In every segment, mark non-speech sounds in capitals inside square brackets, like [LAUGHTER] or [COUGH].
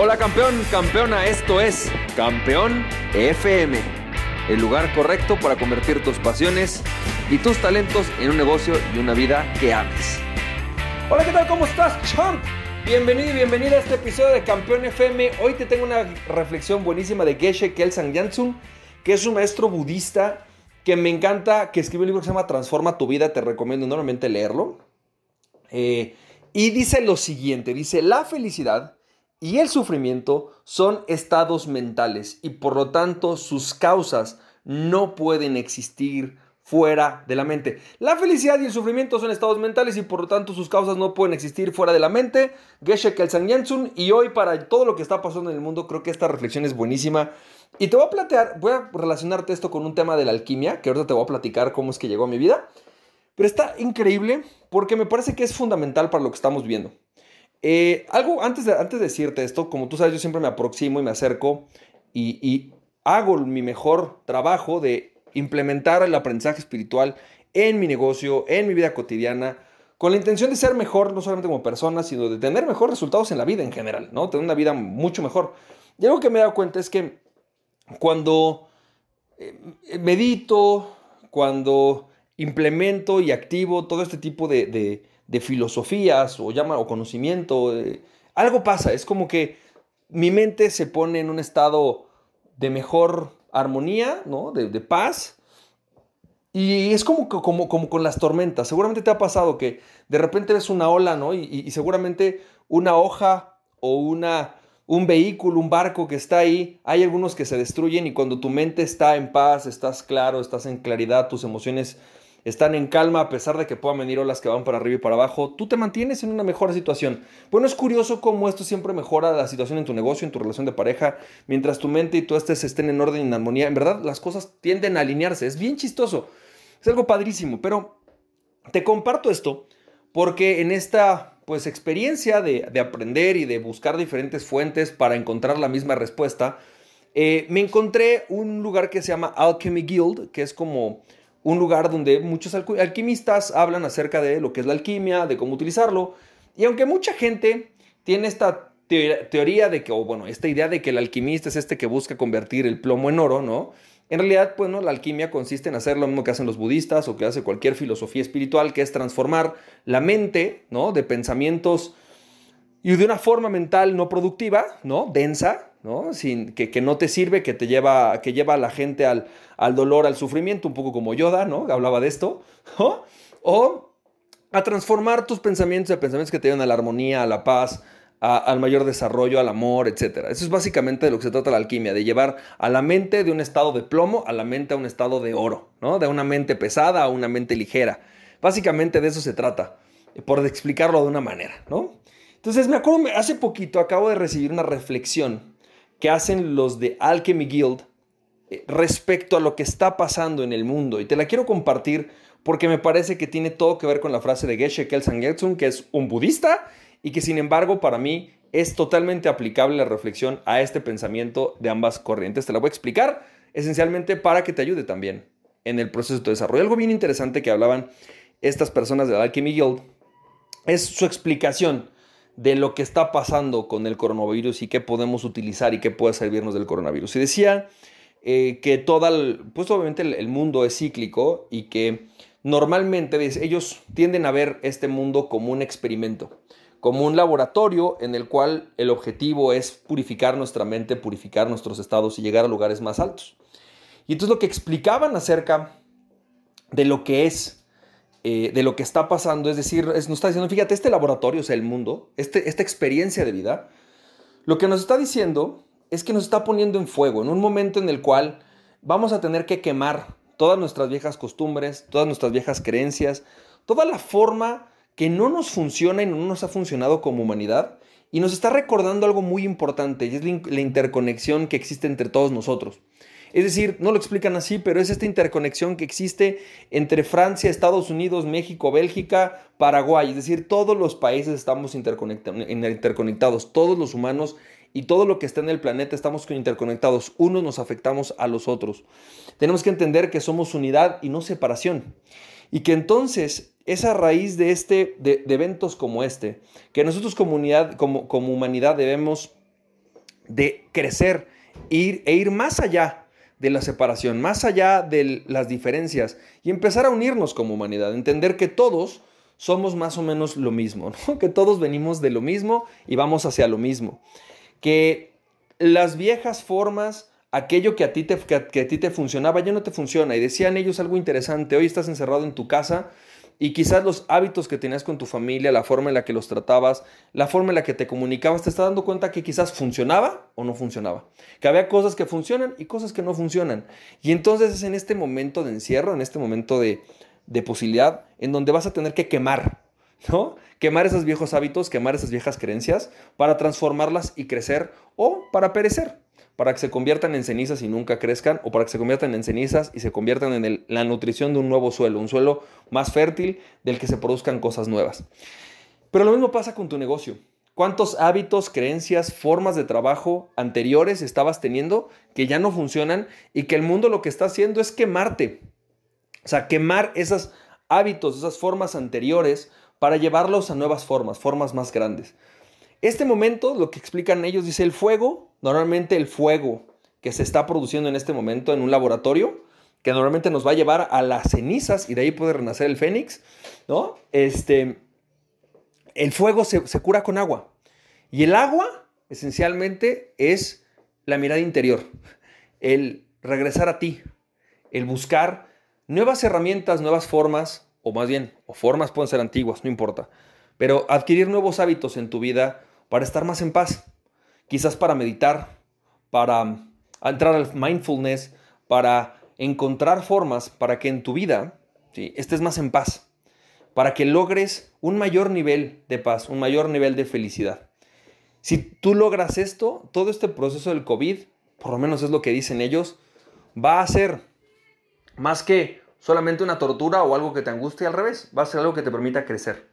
Hola campeón, campeona, esto es Campeón FM, el lugar correcto para convertir tus pasiones y tus talentos en un negocio y una vida que ames. Hola, ¿qué tal? ¿Cómo estás, champ? Bienvenido y bienvenida a este episodio de Campeón FM. Hoy te tengo una reflexión buenísima de Geshe Kelsang Yansun, que es un maestro budista que me encanta, que escribe un libro que se llama Transforma tu vida. Te recomiendo enormemente leerlo. Eh, y dice lo siguiente, dice, la felicidad y el sufrimiento son estados mentales y por lo tanto sus causas no pueden existir fuera de la mente. La felicidad y el sufrimiento son estados mentales y por lo tanto sus causas no pueden existir fuera de la mente. Geshe Kelsan y hoy para todo lo que está pasando en el mundo creo que esta reflexión es buenísima. Y te voy a plantear, voy a relacionarte esto con un tema de la alquimia, que ahorita te voy a platicar cómo es que llegó a mi vida. Pero está increíble porque me parece que es fundamental para lo que estamos viendo. Eh, algo antes de, antes de decirte esto, como tú sabes, yo siempre me aproximo y me acerco y, hago mi mejor trabajo de implementar el aprendizaje espiritual en mi negocio, en mi vida cotidiana, con la intención de ser mejor, no solamente como persona, sino de tener mejores resultados en la vida en general, ¿no? Tener una vida mucho mejor. Y algo que me he dado cuenta es que cuando eh, medito, cuando implemento y activo todo este tipo de, de filosofías o llama o conocimiento, eh, algo pasa, es como que mi mente se pone en un estado de mejor armonía, ¿no? De, paz. Y es como, como, como con las tormentas. Seguramente te ha pasado que de repente ves una ola, ¿no? Y, seguramente una hoja o una, un vehículo, un barco que está ahí, hay algunos que se destruyen y cuando tu mente está en paz, estás claro, estás en claridad, tus emociones están en calma a pesar de que puedan venir olas que van para arriba y para abajo, tú te mantienes en una mejor situación. Bueno, es curioso cómo esto siempre mejora la situación en tu negocio, en tu relación de pareja, mientras tu mente y tú estés estén en orden y en armonía. En verdad, las cosas tienden a alinearse. Es bien chistoso. Es algo padrísimo, pero te comparto esto porque en esta pues experiencia de, aprender y de buscar diferentes fuentes para encontrar la misma respuesta, eh, me encontré un lugar que se llama Alchemy Guild, que es como un lugar donde muchos alquimistas hablan acerca de lo que es la alquimia, de cómo utilizarlo. Y aunque mucha gente tiene esta teoría de que, o bueno, esta idea de que el alquimista es este que busca convertir el plomo en oro, ¿no? En realidad, pues, la alquimia consiste en hacer lo mismo que hacen los budistas o que hace cualquier filosofía espiritual, que es transformar la mente, ¿no? De pensamientos y de una forma mental no productiva, ¿no? Densa, ¿no? Sin, que, no te sirve, que te lleva, que lleva a la gente al, al, dolor, al sufrimiento, un poco como Yoda, ¿no? Hablaba de esto. [LAUGHS] O a transformar tus pensamientos de pensamientos que te llevan a la armonía, a la paz, al mayor desarrollo, al amor, etc. Eso es básicamente de lo que se trata la alquimia, de llevar a la mente de un estado de plomo a la mente a un estado de oro, ¿no? De una mente pesada a una mente ligera. Básicamente de eso se trata, por explicarlo de una manera, ¿no? Entonces me acuerdo, hace poquito acabo de recibir una reflexión que hacen los de Alchemy Guild eh, respecto a lo que está pasando en el mundo. Y te la quiero compartir porque me parece que tiene todo que ver con la frase de Geshe Kelsang Getsun, que es un budista y que sin embargo para mí es totalmente aplicable la reflexión a este pensamiento de ambas corrientes. Te la voy a explicar esencialmente para que te ayude también en el proceso de desarrollo. Algo bien interesante que hablaban estas personas de Alchemy Guild es su explicación de lo que está pasando con el coronavirus y qué podemos utilizar y qué puede servirnos del coronavirus. Y decía eh, que todo, el, pues obviamente el, mundo es cíclico y que normalmente ellos tienden a ver este mundo como un experimento, como un laboratorio en el cual el objetivo es purificar nuestra mente, purificar nuestros estados y llegar a lugares más altos. Y entonces lo que explicaban acerca de lo que es eh, de lo que está pasando. Es decir, nos está diciendo, fíjate, este laboratorio, o sea, el mundo, este, esta experiencia de vida, lo que nos está diciendo es que nos está poniendo en fuego, en un momento en el cual vamos a tener que quemar todas nuestras viejas costumbres, todas nuestras viejas creencias, toda la forma que no nos funciona y no nos ha funcionado como humanidad. Y nos está recordando algo muy importante, y es la interconexión que existe entre todos nosotros. Es decir, no lo explican así, pero es esta interconexión que existe entre Francia, Estados Unidos, México, Bélgica, Paraguay. Es decir, todos los países estamos interconectados, todos los humanos y todo lo que está en el planeta estamos interconectados. Unos nos afectamos a los otros. Tenemos que entender que somos unidad y no separación. Y que entonces esa raíz de, este, de, eventos como este, que nosotros como, como humanidad debemos de crecer ir, e ir más allá de la separación, más allá de las diferencias y empezar a unirnos como humanidad, entender que todos somos más o menos lo mismo, [LAUGHS] que todos venimos de lo mismo y vamos hacia lo mismo, que las viejas formas, aquello que a ti te, que a ti te funcionaba ya no te funciona y decían ellos algo interesante, hoy estás encerrado en tu casa y quizás los hábitos que tenías con tu familia, la forma en la que los tratabas, la forma en la que te comunicabas, te estás dando cuenta que quizás funcionaba o no funcionaba. Que había cosas que funcionan y cosas que no funcionan. Y entonces es en este momento de encierro, en este momento de, de posibilidad, en donde vas a tener que quemar, ¿no? Quemar esos viejos hábitos, quemar esas viejas creencias para transformarlas y crecer o para perecer para que se conviertan en cenizas y nunca crezcan, o para que se conviertan en cenizas y se conviertan en la nutrición de un nuevo suelo, un suelo más fértil del que se produzcan cosas nuevas. Pero lo mismo pasa con tu negocio. ¿Cuántos hábitos, creencias, formas de trabajo anteriores estabas teniendo que ya no funcionan y que el mundo lo que está haciendo es quemarte? O sea, quemar esos hábitos, esas formas anteriores para llevarlos a nuevas formas, formas más grandes. Este momento, lo que explican ellos, dice el fuego, normalmente el fuego que se está produciendo en este momento en un laboratorio, que normalmente nos va a llevar a las cenizas y de ahí puede renacer el fénix, ¿no? Este, el fuego se, se cura con agua. Y el agua, esencialmente, es la mirada interior, el regresar a ti, el buscar nuevas herramientas, nuevas formas, o más bien, o formas pueden ser antiguas, no importa, pero adquirir nuevos hábitos en tu vida para estar más en paz. Quizás para meditar, para entrar al mindfulness, para encontrar formas para que en tu vida ¿sí? estés más en paz, para que logres un mayor nivel de paz, un mayor nivel de felicidad. Si tú logras esto, todo este proceso del COVID, por lo menos es lo que dicen ellos, va a ser más que solamente una tortura o algo que te angustie al revés, va a ser algo que te permita crecer.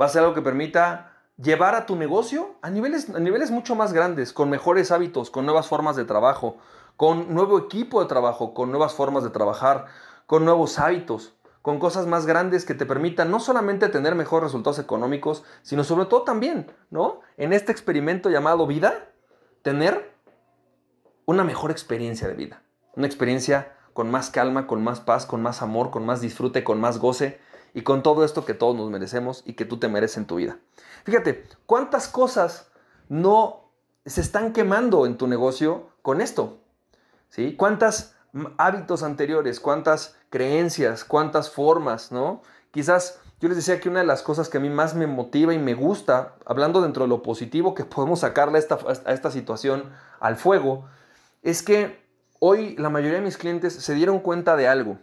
Va a ser algo que permita llevar a tu negocio a niveles, a niveles mucho más grandes, con mejores hábitos, con nuevas formas de trabajo, con nuevo equipo de trabajo, con nuevas formas de trabajar, con nuevos hábitos, con cosas más grandes que te permitan no solamente tener mejores resultados económicos, sino sobre todo también, ¿no? En este experimento llamado vida, tener una mejor experiencia de vida, una experiencia con más calma, con más paz, con más amor, con más disfrute, con más goce y con todo esto que todos nos merecemos y que tú te mereces en tu vida. Fíjate, ¿cuántas cosas no se están quemando en tu negocio con esto? ¿Sí? ¿Cuántos hábitos anteriores, cuántas creencias, cuántas formas, ¿no? Quizás yo les decía que una de las cosas que a mí más me motiva y me gusta, hablando dentro de lo positivo que [LAUGHS] podemos sacarle esta, a esta situación al fuego, es que hoy la mayoría de mis clientes se dieron cuenta de algo.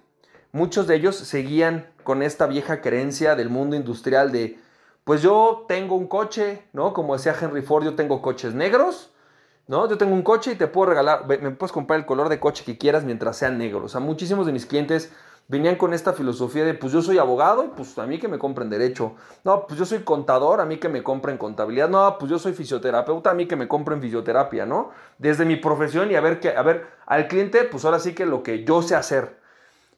Muchos de ellos seguían con esta vieja creencia del mundo industrial de pues yo tengo un coche, ¿no? Como decía Henry Ford, yo tengo coches negros, ¿no? Yo tengo un coche y te puedo regalar, me puedes comprar el color de coche que quieras mientras sea negro. O sea, muchísimos de mis clientes venían con esta filosofía de, pues yo soy abogado y pues a mí que me compren derecho. No, pues yo soy contador, a mí que me compren contabilidad. No, pues yo soy fisioterapeuta, a mí que me compren fisioterapia, ¿no? Desde mi profesión y a ver, que, a ver, al cliente, pues ahora sí que lo que yo sé hacer.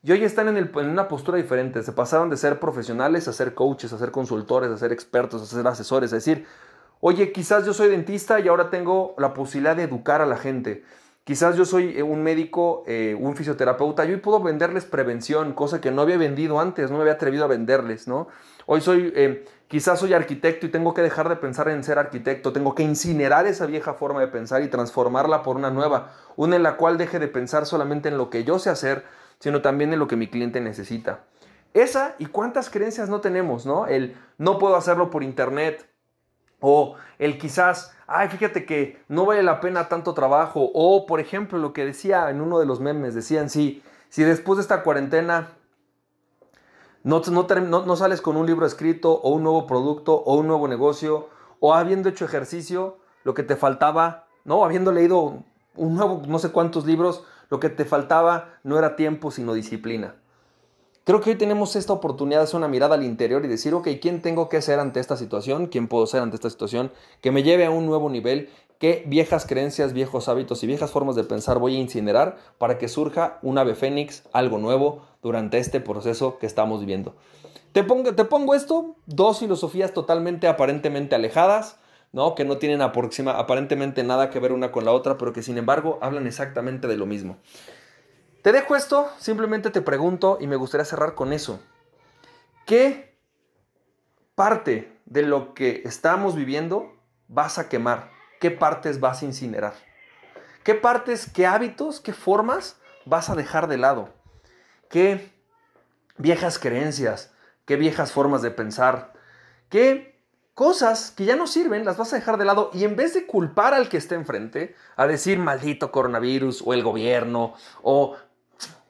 Y hoy están en, una postura diferente. Se pasaron de ser profesionales a ser coaches, a ser consultores, a ser expertos, a ser asesores. Es decir, oye, quizás yo soy dentista y ahora tengo la posibilidad de educar a la gente. Quizás yo soy eh, un médico, eh, un fisioterapeuta, y hoy puedo venderles prevención, cosa que no había vendido antes, no me había atrevido a venderles, ¿no? Hoy soy, eh, quizás soy arquitecto y tengo que dejar de pensar en ser arquitecto, tengo que incinerar esa vieja forma de pensar y transformarla por una nueva, una en la cual deje de pensar solamente en lo que yo sé hacer, sino también en lo que mi cliente necesita. Esa y cuántas creencias no tenemos, ¿no? El no puedo hacerlo por internet o el quizás, ay, fíjate que no vale la pena tanto trabajo o por ejemplo lo que decía en uno de los memes, decían, sí, si después de esta cuarentena no, no, no, sales con un libro escrito o un nuevo producto o un nuevo negocio o habiendo hecho ejercicio, lo que te faltaba, ¿no? Habiendo leído un nuevo, no sé cuántos libros, lo que te faltaba no era tiempo, sino disciplina. Creo que hoy tenemos esta oportunidad de hacer una mirada al interior y decir, ok, ¿quién tengo que ser ante esta situación? ¿Quién puedo ser ante esta situación? Que me lleve a un nuevo nivel. ¿Qué viejas creencias, viejos hábitos y viejas formas de pensar voy a incinerar para que surja un ave fénix, algo nuevo, durante este proceso que estamos viviendo? Te pongo, te pongo esto, dos filosofías totalmente aparentemente alejadas, ¿no? Que no tienen aparentemente nada que ver una con la otra, pero que sin embargo hablan exactamente de lo mismo. Te dejo esto, simplemente te pregunto y me gustaría cerrar con eso. ¿Qué parte de lo que estamos viviendo vas a quemar? ¿Qué partes vas a incinerar? ¿Qué partes, qué hábitos, qué formas vas a dejar de lado? ¿Qué viejas creencias, qué viejas formas de pensar, qué cosas que ya no sirven las vas a dejar de lado y en vez de culpar al que esté enfrente, a decir maldito coronavirus o el gobierno o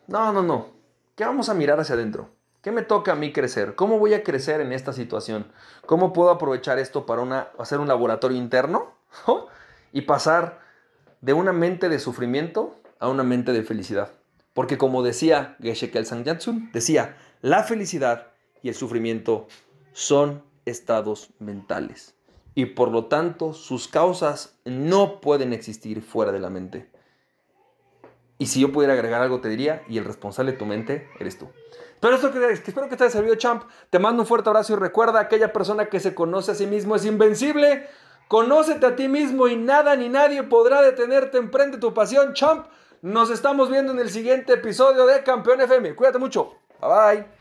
no, no, no. ¿Qué vamos a mirar hacia adentro? ¿Qué me toca a mí crecer? ¿Cómo voy a crecer en esta situación? ¿Cómo puedo aprovechar esto para una, hacer un laboratorio interno y pasar de una mente de sufrimiento a una mente de felicidad? Porque como decía Geshe Kelsang Yatsun, decía, la felicidad y el sufrimiento son estados mentales y por lo tanto sus causas no pueden existir fuera de la mente. Y si yo pudiera agregar algo, te diría, y el responsable de tu mente eres tú. Pero esto que, espero que te haya servido, champ. Te mando un fuerte abrazo y recuerda, aquella persona que se conoce a sí mismo es invencible. Conócete a ti mismo y nada ni nadie podrá detenerte. Emprende tu pasión, champ. Nos estamos viendo en el siguiente episodio de Campeón FM. Cuídate mucho. Bye bye.